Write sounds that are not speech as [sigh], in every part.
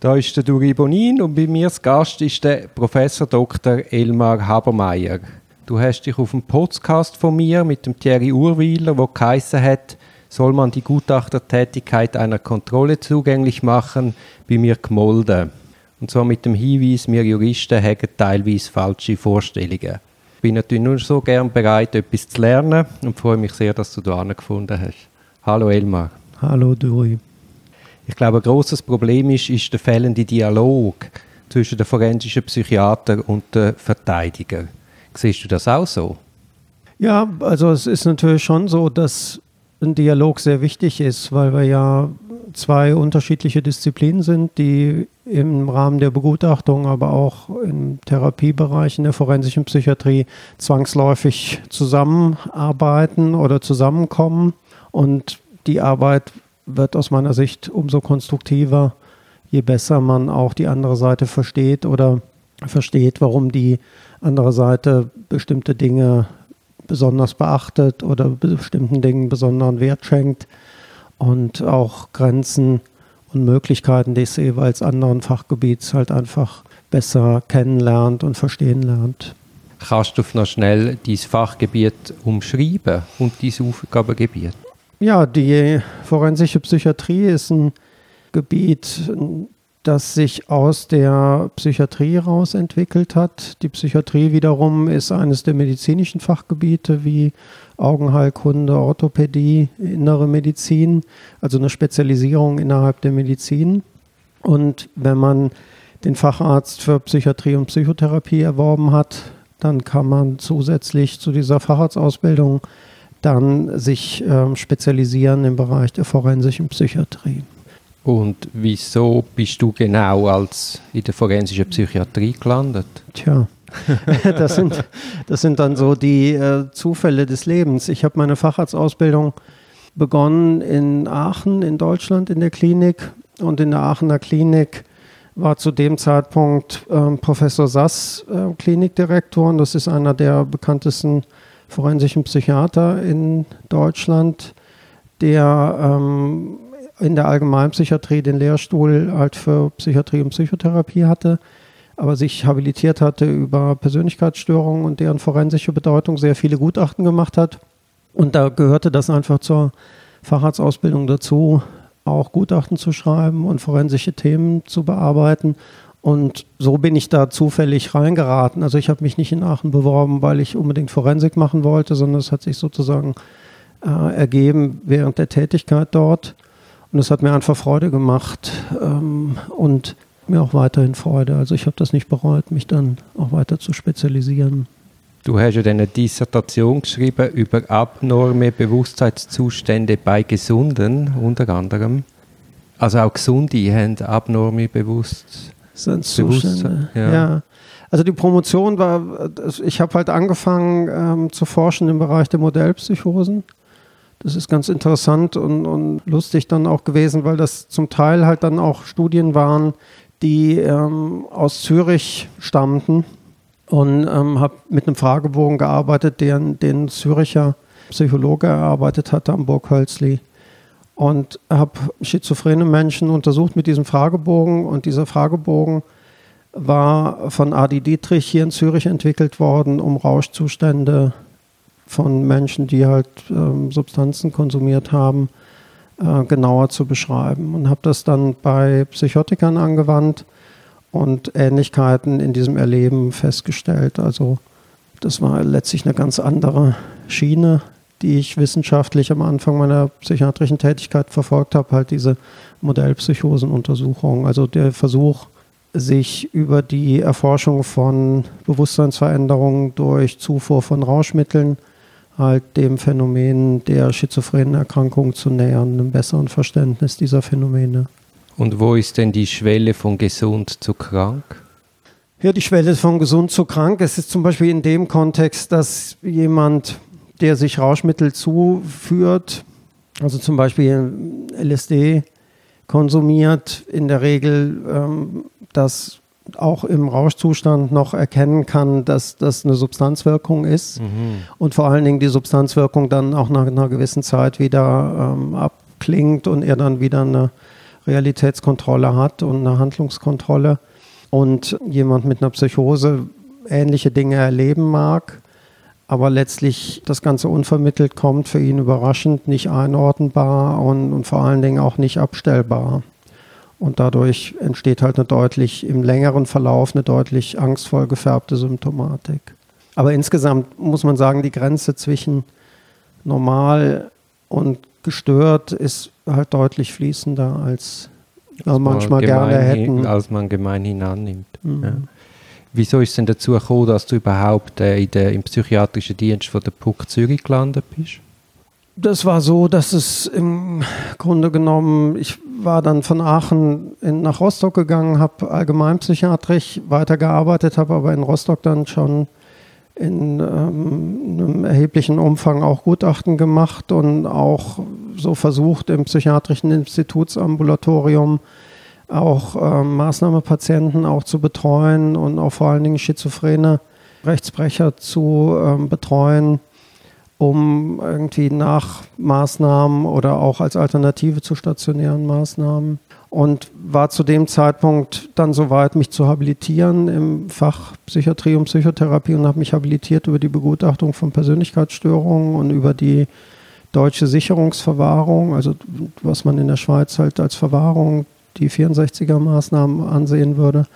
Da ist der Duri Bonin und bei mir als Gast ist der Professor Dr. Elmar Habermeier. Du hast dich auf dem Podcast von mir mit dem Thierry Urwiler, wo geheißen hat, soll man die Gutachtertätigkeit einer Kontrolle zugänglich machen, bei mir gemolden. Und zwar mit dem Hinweis, wir Juristen haben teilweise falsche Vorstellungen. Ich bin natürlich nur so gern bereit, etwas zu lernen und freue mich sehr, dass du da gefunden hast. Hallo Elmar. Hallo Duri. Ich glaube, ein großes Problem ist, ist der fehlende Dialog zwischen dem forensischen Psychiater und dem Verteidiger. Siehst du das auch so? Ja, also es ist natürlich schon so, dass ein Dialog sehr wichtig ist, weil wir ja zwei unterschiedliche Disziplinen sind, die im Rahmen der Begutachtung, aber auch im Therapiebereich in der forensischen Psychiatrie zwangsläufig zusammenarbeiten oder zusammenkommen. Und die Arbeit wird aus meiner Sicht umso konstruktiver, je besser man auch die andere Seite versteht oder versteht, warum die andere Seite bestimmte Dinge besonders beachtet oder bestimmten Dingen besonderen Wert schenkt und auch Grenzen und Möglichkeiten des jeweils anderen Fachgebiets halt einfach besser kennenlernt und verstehen lernt. Kannst du noch schnell dieses Fachgebiet umschreiben und dieses Aufgabengebiet? Ja, die forensische Psychiatrie ist ein Gebiet, das sich aus der Psychiatrie heraus entwickelt hat. Die Psychiatrie wiederum ist eines der medizinischen Fachgebiete wie Augenheilkunde, Orthopädie, innere Medizin, also eine Spezialisierung innerhalb der Medizin. Und wenn man den Facharzt für Psychiatrie und Psychotherapie erworben hat, dann kann man zusätzlich zu dieser Facharztausbildung dann sich äh, spezialisieren im Bereich der forensischen Psychiatrie. Und wieso bist du genau als in der forensischen Psychiatrie gelandet? Tja, [laughs] das, sind, das sind dann so die äh, Zufälle des Lebens. Ich habe meine Facharztausbildung begonnen in Aachen in Deutschland in der Klinik und in der Aachener Klinik war zu dem Zeitpunkt äh, Professor Sass äh, Klinikdirektor und das ist einer der bekanntesten forensischen Psychiater in Deutschland, der ähm, in der Allgemeinpsychiatrie den Lehrstuhl halt für Psychiatrie und Psychotherapie hatte, aber sich habilitiert hatte über Persönlichkeitsstörungen und deren forensische Bedeutung, sehr viele Gutachten gemacht hat. Und da gehörte das einfach zur Facharztausbildung dazu, auch Gutachten zu schreiben und forensische Themen zu bearbeiten. Und so bin ich da zufällig reingeraten. Also ich habe mich nicht in Aachen beworben, weil ich unbedingt Forensik machen wollte, sondern es hat sich sozusagen äh, ergeben während der Tätigkeit dort. Und es hat mir einfach Freude gemacht ähm, und mir auch weiterhin Freude. Also ich habe das nicht bereut, mich dann auch weiter zu spezialisieren. Du hast ja eine Dissertation geschrieben über abnorme Bewusstseinszustände bei Gesunden, unter anderem. Also auch Gesunde haben abnorme Bewusstseinszustände. Ja. ja. Also die Promotion war, ich habe halt angefangen ähm, zu forschen im Bereich der Modellpsychosen. Das ist ganz interessant und, und lustig dann auch gewesen, weil das zum Teil halt dann auch Studien waren, die ähm, aus Zürich stammten und ähm, habe mit einem Fragebogen gearbeitet, den, den Züricher Psychologe erarbeitet hatte am Burg Hölzli und habe schizophrene Menschen untersucht mit diesem Fragebogen und dieser Fragebogen war von Adi Dietrich hier in Zürich entwickelt worden, um Rauschzustände von Menschen, die halt ähm, Substanzen konsumiert haben, äh, genauer zu beschreiben. Und habe das dann bei Psychotikern angewandt und Ähnlichkeiten in diesem Erleben festgestellt. Also das war letztlich eine ganz andere Schiene, die ich wissenschaftlich am Anfang meiner psychiatrischen Tätigkeit verfolgt habe, halt diese Modellpsychosenuntersuchung. Also der Versuch, sich über die Erforschung von Bewusstseinsveränderungen durch Zufuhr von Rauschmitteln halt dem Phänomen der schizophrenen Erkrankung zu nähern, einem besseren Verständnis dieser Phänomene. Und wo ist denn die Schwelle von gesund zu krank? Ja, die Schwelle von gesund zu krank. Es ist zum Beispiel in dem Kontext, dass jemand, der sich Rauschmittel zuführt, also zum Beispiel LSD konsumiert, in der Regel ähm, das auch im Rauschzustand noch erkennen kann, dass das eine Substanzwirkung ist mhm. und vor allen Dingen die Substanzwirkung dann auch nach einer gewissen Zeit wieder ähm, abklingt und er dann wieder eine Realitätskontrolle hat und eine Handlungskontrolle und jemand mit einer Psychose ähnliche Dinge erleben mag, aber letztlich das Ganze unvermittelt kommt, für ihn überraschend, nicht einordnbar und, und vor allen Dingen auch nicht abstellbar. Und dadurch entsteht halt eine deutlich im längeren Verlauf eine deutlich angstvoll gefärbte Symptomatik. Aber insgesamt muss man sagen, die Grenze zwischen normal und gestört ist halt deutlich fließender, als wir manchmal gerne hätten. Als man gemeinhin annimmt. Mhm. Ja. Wieso ist es denn dazu gekommen, dass du überhaupt äh, in der, im psychiatrischen Dienst von der PUC Zürich gelandet bist? Das war so, dass es im Grunde genommen, ich war dann von Aachen in, nach Rostock gegangen, habe allgemeinpsychiatrisch weitergearbeitet, habe aber in Rostock dann schon in ähm, einem erheblichen Umfang auch Gutachten gemacht und auch so versucht im psychiatrischen Institutsambulatorium auch äh, Maßnahmepatienten auch zu betreuen und auch vor allen Dingen schizophrene Rechtsbrecher zu äh, betreuen, um irgendwie nach Maßnahmen oder auch als Alternative zu stationären Maßnahmen. Und war zu dem Zeitpunkt dann soweit, mich zu habilitieren im Fach Psychiatrie und Psychotherapie und habe mich habilitiert über die Begutachtung von Persönlichkeitsstörungen und über die deutsche Sicherungsverwahrung, also was man in der Schweiz halt als Verwahrung, die 64er Maßnahmen ansehen würde.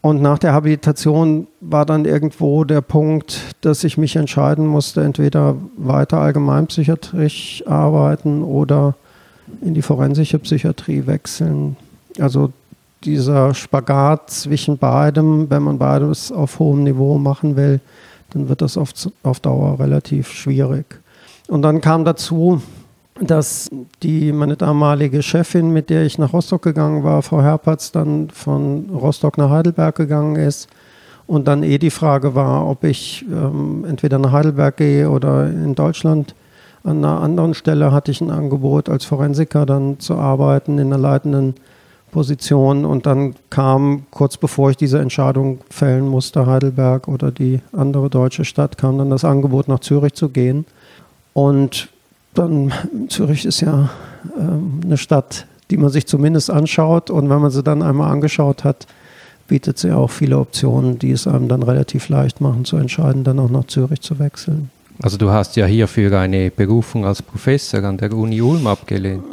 Und nach der Habilitation war dann irgendwo der Punkt, dass ich mich entscheiden musste, entweder weiter allgemeinpsychiatrisch arbeiten oder in die forensische Psychiatrie wechseln. Also dieser Spagat zwischen beidem, wenn man beides auf hohem Niveau machen will, dann wird das auf, auf Dauer relativ schwierig. Und dann kam dazu, dass die, meine damalige Chefin, mit der ich nach Rostock gegangen war, Frau Herpertz, dann von Rostock nach Heidelberg gegangen ist. Und dann eh die Frage war, ob ich ähm, entweder nach Heidelberg gehe oder in Deutschland an einer anderen Stelle hatte ich ein Angebot, als Forensiker dann zu arbeiten in einer leitenden Position. Und dann kam, kurz bevor ich diese Entscheidung fällen musste, Heidelberg oder die andere deutsche Stadt, kam dann das Angebot, nach Zürich zu gehen. Und dann, Zürich ist ja ähm, eine Stadt, die man sich zumindest anschaut. Und wenn man sie dann einmal angeschaut hat, bietet sie auch viele Optionen, die es einem dann relativ leicht machen, zu entscheiden, dann auch nach Zürich zu wechseln. Also du hast ja hierfür eine Berufung als Professor an der Uni Ulm abgelehnt.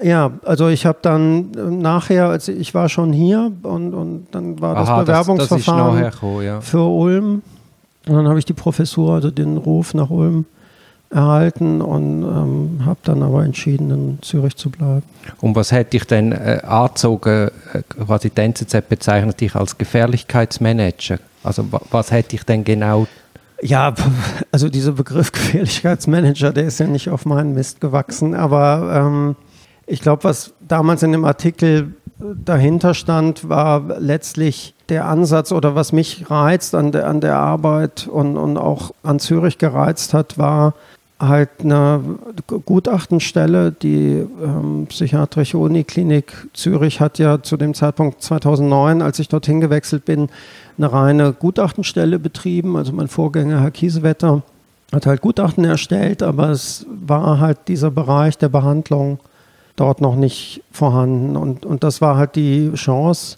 Ja, also ich habe dann äh, nachher, also ich war schon hier und, und dann war Aha, das Bewerbungsverfahren das, das gekommen, ja. für Ulm. Und dann habe ich die Professur, also den Ruf nach Ulm erhalten und ähm, habe dann aber entschieden, in Zürich zu bleiben. Und was hätte ich denn äh, angezogen, äh, quasi die NZZ bezeichnet dich als Gefährlichkeitsmanager? Also was hätte ich denn genau ja, [laughs] also dieser Begriff [laughs] Gefährlichkeitsmanager, der ist ja nicht auf meinen Mist gewachsen, aber ähm, ich glaube, was damals in dem Artikel dahinter stand, war letztlich der Ansatz oder was mich reizt an der, an der Arbeit und, und auch an Zürich gereizt hat, war halt eine Gutachtenstelle. Die ähm, Psychiatrische Uniklinik Zürich hat ja zu dem Zeitpunkt 2009, als ich dorthin gewechselt bin, eine reine Gutachtenstelle betrieben. Also mein Vorgänger, Herr Kiesewetter, hat halt Gutachten erstellt, aber es war halt dieser Bereich der Behandlung dort noch nicht vorhanden. Und, und das war halt die Chance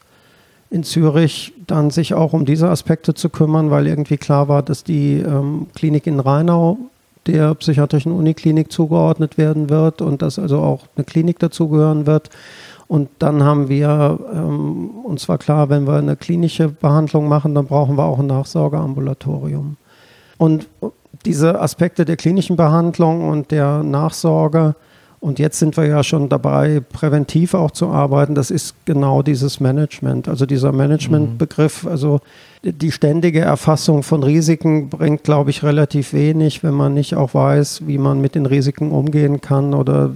in Zürich, dann sich auch um diese Aspekte zu kümmern, weil irgendwie klar war, dass die ähm, Klinik in Rheinau der psychiatrischen Uniklinik zugeordnet werden wird und dass also auch eine Klinik dazugehören wird. Und dann haben wir, ähm, uns war klar, wenn wir eine klinische Behandlung machen, dann brauchen wir auch ein Nachsorgeambulatorium. Und diese Aspekte der klinischen Behandlung und der Nachsorge, und jetzt sind wir ja schon dabei, präventiv auch zu arbeiten, das ist genau dieses Management. Also dieser Managementbegriff, also die ständige Erfassung von Risiken bringt, glaube ich, relativ wenig, wenn man nicht auch weiß, wie man mit den Risiken umgehen kann oder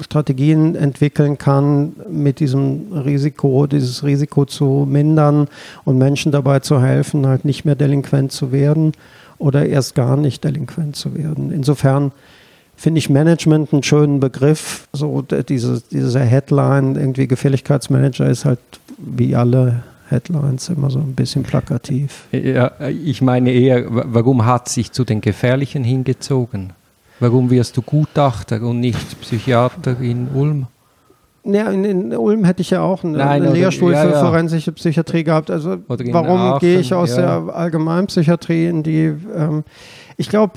Strategien entwickeln kann, mit diesem Risiko, dieses Risiko zu mindern und Menschen dabei zu helfen, halt nicht mehr delinquent zu werden oder erst gar nicht delinquent zu werden. Insofern finde ich Management einen schönen Begriff. So diese, diese Headline, irgendwie Gefälligkeitsmanager ist halt wie alle Headlines immer so ein bisschen plakativ. Ja, ich meine eher, warum hat sich zu den Gefährlichen hingezogen? Warum wirst du Gutachter und nicht Psychiater in Ulm? Ja, in, in, Ulm hätte ich ja auch einen, Nein, einen Lehrstuhl ja, für ja. forensische Psychiatrie gehabt. Also warum gehe ich aus ja. der Allgemeinpsychiatrie in die? Ähm, ich glaube,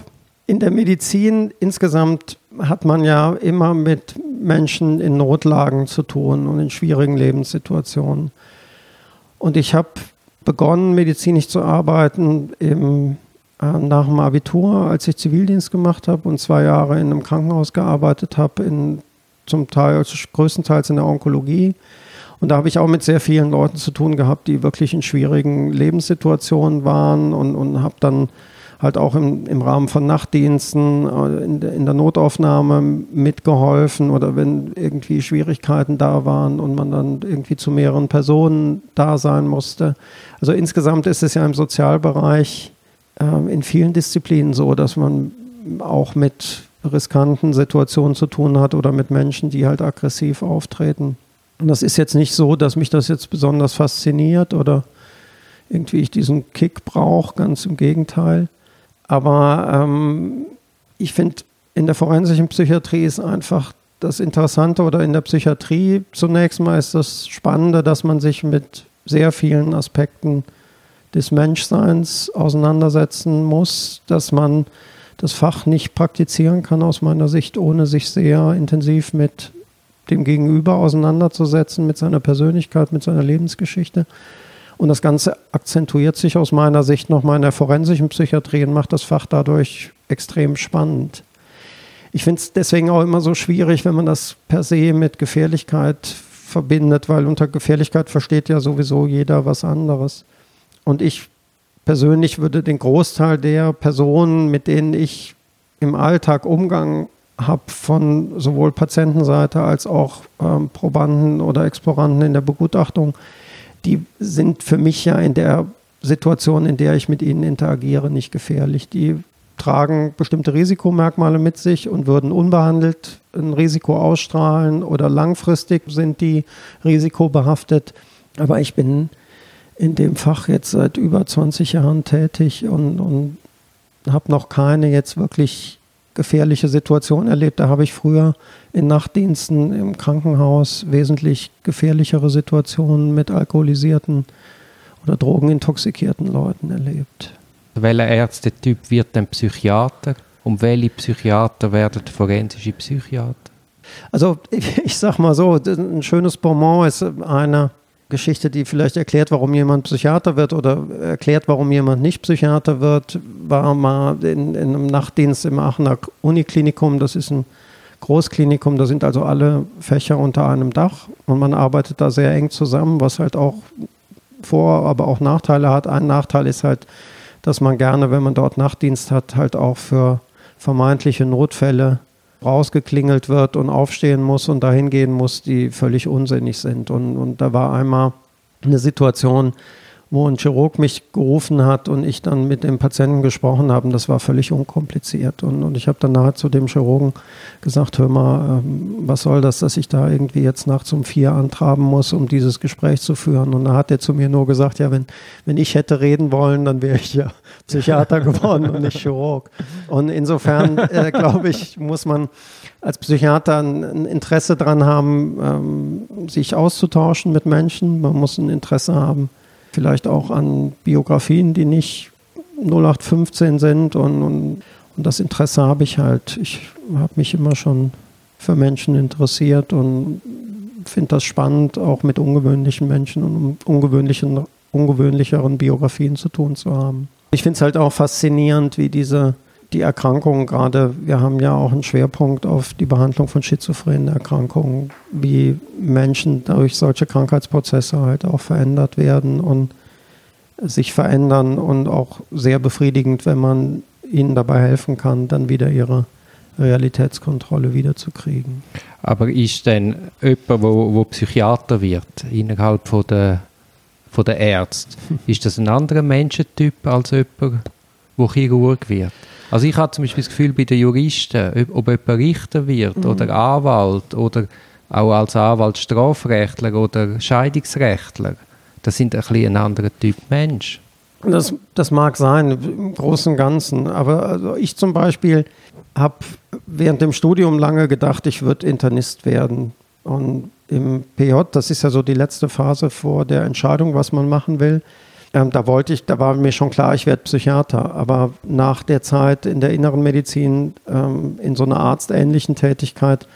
in der Medizin insgesamt hat man ja immer mit Menschen in Notlagen zu tun und in schwierigen Lebenssituationen. Und ich habe begonnen, medizinisch zu arbeiten im, äh, nach dem Abitur, als ich Zivildienst gemacht habe und zwei Jahre in einem Krankenhaus gearbeitet habe, zum Teil, also größtenteils in der Onkologie. Und da habe ich auch mit sehr vielen Leuten zu tun gehabt, die wirklich in schwierigen Lebenssituationen waren und, und habe dann halt auch im, im Rahmen von Nachtdiensten äh, in, der- in der Notaufnahme mitgeholfen oder wenn irgendwie Schwierigkeiten da waren und man dann irgendwie zu mehreren Personen da sein musste. Also insgesamt ist es ja im Sozialbereich ähm, in vielen Disziplinen so, dass man auch mit riskanten Situationen zu tun hat oder mit Menschen, die halt aggressiv auftreten. Und das ist jetzt nicht so, dass mich das jetzt besonders fasziniert oder irgendwie ich diesen Kick brauche, ganz im Gegenteil. Aber ähm, ich finde, in der forensischen Psychiatrie ist einfach das Interessante oder in der Psychiatrie zunächst mal ist das Spannende, dass man sich mit sehr vielen Aspekten des Menschseins auseinandersetzen muss, dass man das Fach nicht praktizieren kann aus meiner Sicht, ohne sich sehr intensiv mit dem Gegenüber auseinanderzusetzen, mit seiner Persönlichkeit, mit seiner Lebensgeschichte. Und das Ganze akzentuiert sich aus meiner Sicht nochmal in der forensischen Psychiatrie und macht das Fach dadurch extrem spannend. Ich finde es deswegen auch immer so schwierig, wenn man das per se mit Gefährlichkeit verbindet, weil unter Gefährlichkeit versteht ja sowieso jeder was anderes. Und ich persönlich würde den Großteil der Personen, mit denen ich im Alltag Umgang habe, von sowohl Patientenseite als auch ähm, Probanden oder Exploranten in der Begutachtung, die sind für mich ja in der Situation, in der ich mit ihnen interagiere, nicht gefährlich. Die tragen bestimmte Risikomerkmale mit sich und würden unbehandelt ein Risiko ausstrahlen oder langfristig sind die risikobehaftet. Aber ich bin in dem Fach jetzt seit über 20 Jahren tätig und, und habe noch keine jetzt wirklich gefährliche Situation erlebt. Da habe ich früher in Nachtdiensten im Krankenhaus wesentlich gefährlichere Situationen mit alkoholisierten oder drogenintoxikierten Leuten erlebt. Welcher Ärztetyp wird ein Psychiater? Und welche Psychiater werden forensische Psychiater? Also ich, [laughs] ich sag mal so, ein schönes Bonbon ist eine Geschichte, die vielleicht erklärt, warum jemand Psychiater wird oder erklärt, warum jemand nicht Psychiater wird, war mal in, in einem Nachtdienst im Aachener Uniklinikum. Das ist ein Großklinikum, da sind also alle Fächer unter einem Dach und man arbeitet da sehr eng zusammen, was halt auch Vor-, aber auch Nachteile hat. Ein Nachteil ist halt, dass man gerne, wenn man dort Nachtdienst hat, halt auch für vermeintliche Notfälle rausgeklingelt wird und aufstehen muss und dahin gehen muss, die völlig unsinnig sind. Und, und da war einmal eine Situation, wo ein Chirurg mich gerufen hat und ich dann mit dem Patienten gesprochen habe. Das war völlig unkompliziert. Und, und ich habe dann nachher zu dem Chirurgen gesagt, hör mal, ähm, was soll das, dass ich da irgendwie jetzt nachts um vier antraben muss, um dieses Gespräch zu führen. Und da hat er zu mir nur gesagt, ja, wenn, wenn ich hätte reden wollen, dann wäre ich ja Psychiater geworden und nicht Chirurg. Und insofern, äh, glaube ich, muss man als Psychiater ein, ein Interesse daran haben, ähm, sich auszutauschen mit Menschen. Man muss ein Interesse haben, vielleicht auch an Biografien, die nicht 0815 sind. Und, und, und das Interesse habe ich halt. Ich habe mich immer schon für Menschen interessiert und finde das spannend, auch mit ungewöhnlichen Menschen und ungewöhnlichen, ungewöhnlicheren Biografien zu tun zu haben. Ich finde es halt auch faszinierend, wie diese die Erkrankungen gerade, wir haben ja auch einen Schwerpunkt auf die Behandlung von schizophrenen Erkrankungen, wie Menschen durch solche Krankheitsprozesse halt auch verändert werden und sich verändern und auch sehr befriedigend, wenn man ihnen dabei helfen kann, dann wieder ihre Realitätskontrolle wiederzukriegen. Aber ist denn jemand, wo, wo Psychiater wird, innerhalb von der, von der Ärzte, [laughs] ist das ein anderer Menschentyp als jemand, der Chirurg wird? Also ich habe zum Beispiel das Gefühl, bei den Juristen, ob, ob jemand Richter wird Mhm. oder Anwalt oder auch als Anwalt Strafrechtler oder Scheidungsrechtler, das sind ein bisschen ein anderer Typ Mensch. Das, das mag sein, im Großen und Ganzen. Aber also ich zum Beispiel habe während dem Studium lange gedacht, ich würde Internist werden. Und im PJ, das ist ja so die letzte Phase vor der Entscheidung, was man machen will. Ähm, da wollte ich, da war mir schon klar, ich werde Psychiater. Aber nach der Zeit in der inneren Medizin, ähm, in so einer arztähnlichen Tätigkeit,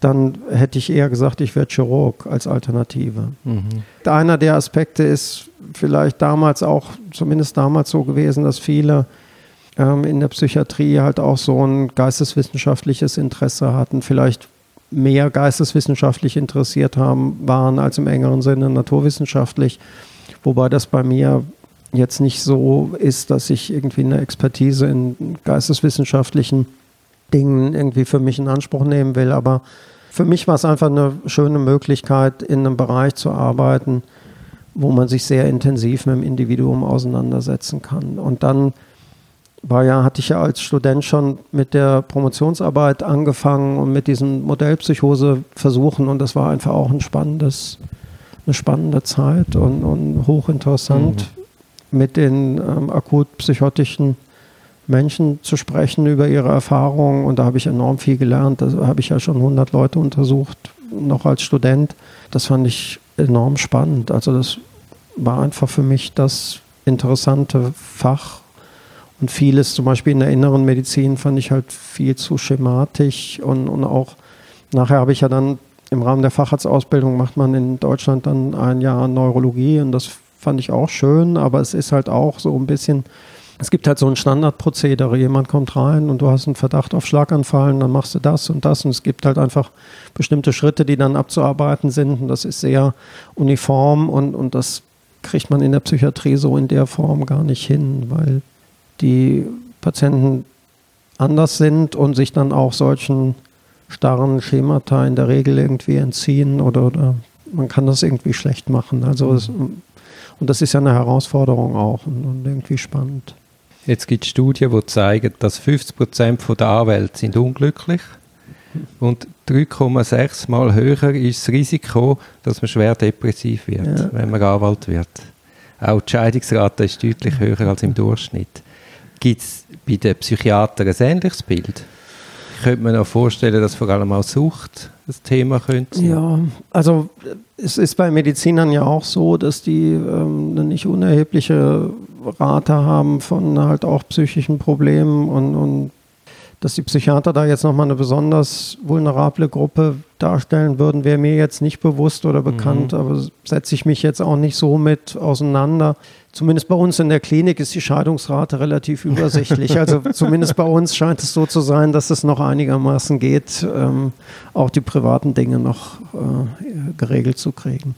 dann hätte ich eher gesagt, ich werde Chirurg als Alternative. Mhm. Einer der Aspekte ist vielleicht damals auch, zumindest damals so gewesen, dass viele ähm, in der Psychiatrie halt auch so ein geisteswissenschaftliches Interesse hatten, vielleicht mehr geisteswissenschaftlich interessiert haben, waren als im engeren Sinne naturwissenschaftlich. Wobei das bei mir jetzt nicht so ist, dass ich irgendwie eine Expertise in geisteswissenschaftlichen Dingen irgendwie für mich in Anspruch nehmen will. Aber für mich war es einfach eine schöne Möglichkeit, in einem Bereich zu arbeiten, wo man sich sehr intensiv mit dem Individuum auseinandersetzen kann. Und dann war ja, hatte ich ja als Student schon mit der Promotionsarbeit angefangen und mit diesen Modellpsychose-Versuchen und das war einfach auch ein spannendes eine spannende Zeit und, und hochinteressant, mhm. mit den ähm, akut psychotischen Menschen zu sprechen über ihre Erfahrungen. Und da habe ich enorm viel gelernt. Da habe ich ja schon 100 Leute untersucht, noch als Student. Das fand ich enorm spannend. Also das war einfach für mich das interessante Fach. Und vieles, zum Beispiel in der inneren Medizin, fand ich halt viel zu schematisch. Und, und auch nachher habe ich ja dann im Rahmen der Facharztausbildung macht man in Deutschland dann ein Jahr Neurologie und das fand ich auch schön, aber es ist halt auch so ein bisschen, es gibt halt so ein Standardprozedere. Jemand kommt rein und du hast einen Verdacht auf Schlaganfall, dann machst du das und das und es gibt halt einfach bestimmte Schritte, die dann abzuarbeiten sind und das ist sehr uniform und, und das kriegt man in der Psychiatrie so in der Form gar nicht hin, weil die Patienten anders sind und sich dann auch solchen starren Schemata in der Regel irgendwie entziehen oder, oder man kann das irgendwie schlecht machen. Also mhm. es, und das ist ja eine Herausforderung auch und, und irgendwie spannend. Jetzt gibt es Studien, die zeigen, dass 50 Prozent der Anwälte sind unglücklich und 3,6 Mal höher ist das Risiko, dass man schwer depressiv wird, ja. wenn man Anwalt wird. Auch die Scheidungsrate ist deutlich höher als im Durchschnitt. Gibt es bei den Psychiatern ein ähnliches Bild? Könnte man auch vorstellen, dass vor allem auch Sucht das Thema könnte sein. Ja, also es ist bei Medizinern ja auch so, dass die ähm, eine nicht unerhebliche Rate haben von halt auch psychischen Problemen und, und dass die Psychiater da jetzt nochmal eine besonders vulnerable Gruppe darstellen würden, wäre mir jetzt nicht bewusst oder bekannt, mhm. aber setze ich mich jetzt auch nicht so mit auseinander zumindest bei uns in der Klinik ist die Scheidungsrate relativ [laughs] übersichtlich. Also zumindest bei uns scheint es so zu sein, dass es noch einigermaßen geht, ähm, auch die privaten Dinge noch äh, geregelt zu kriegen.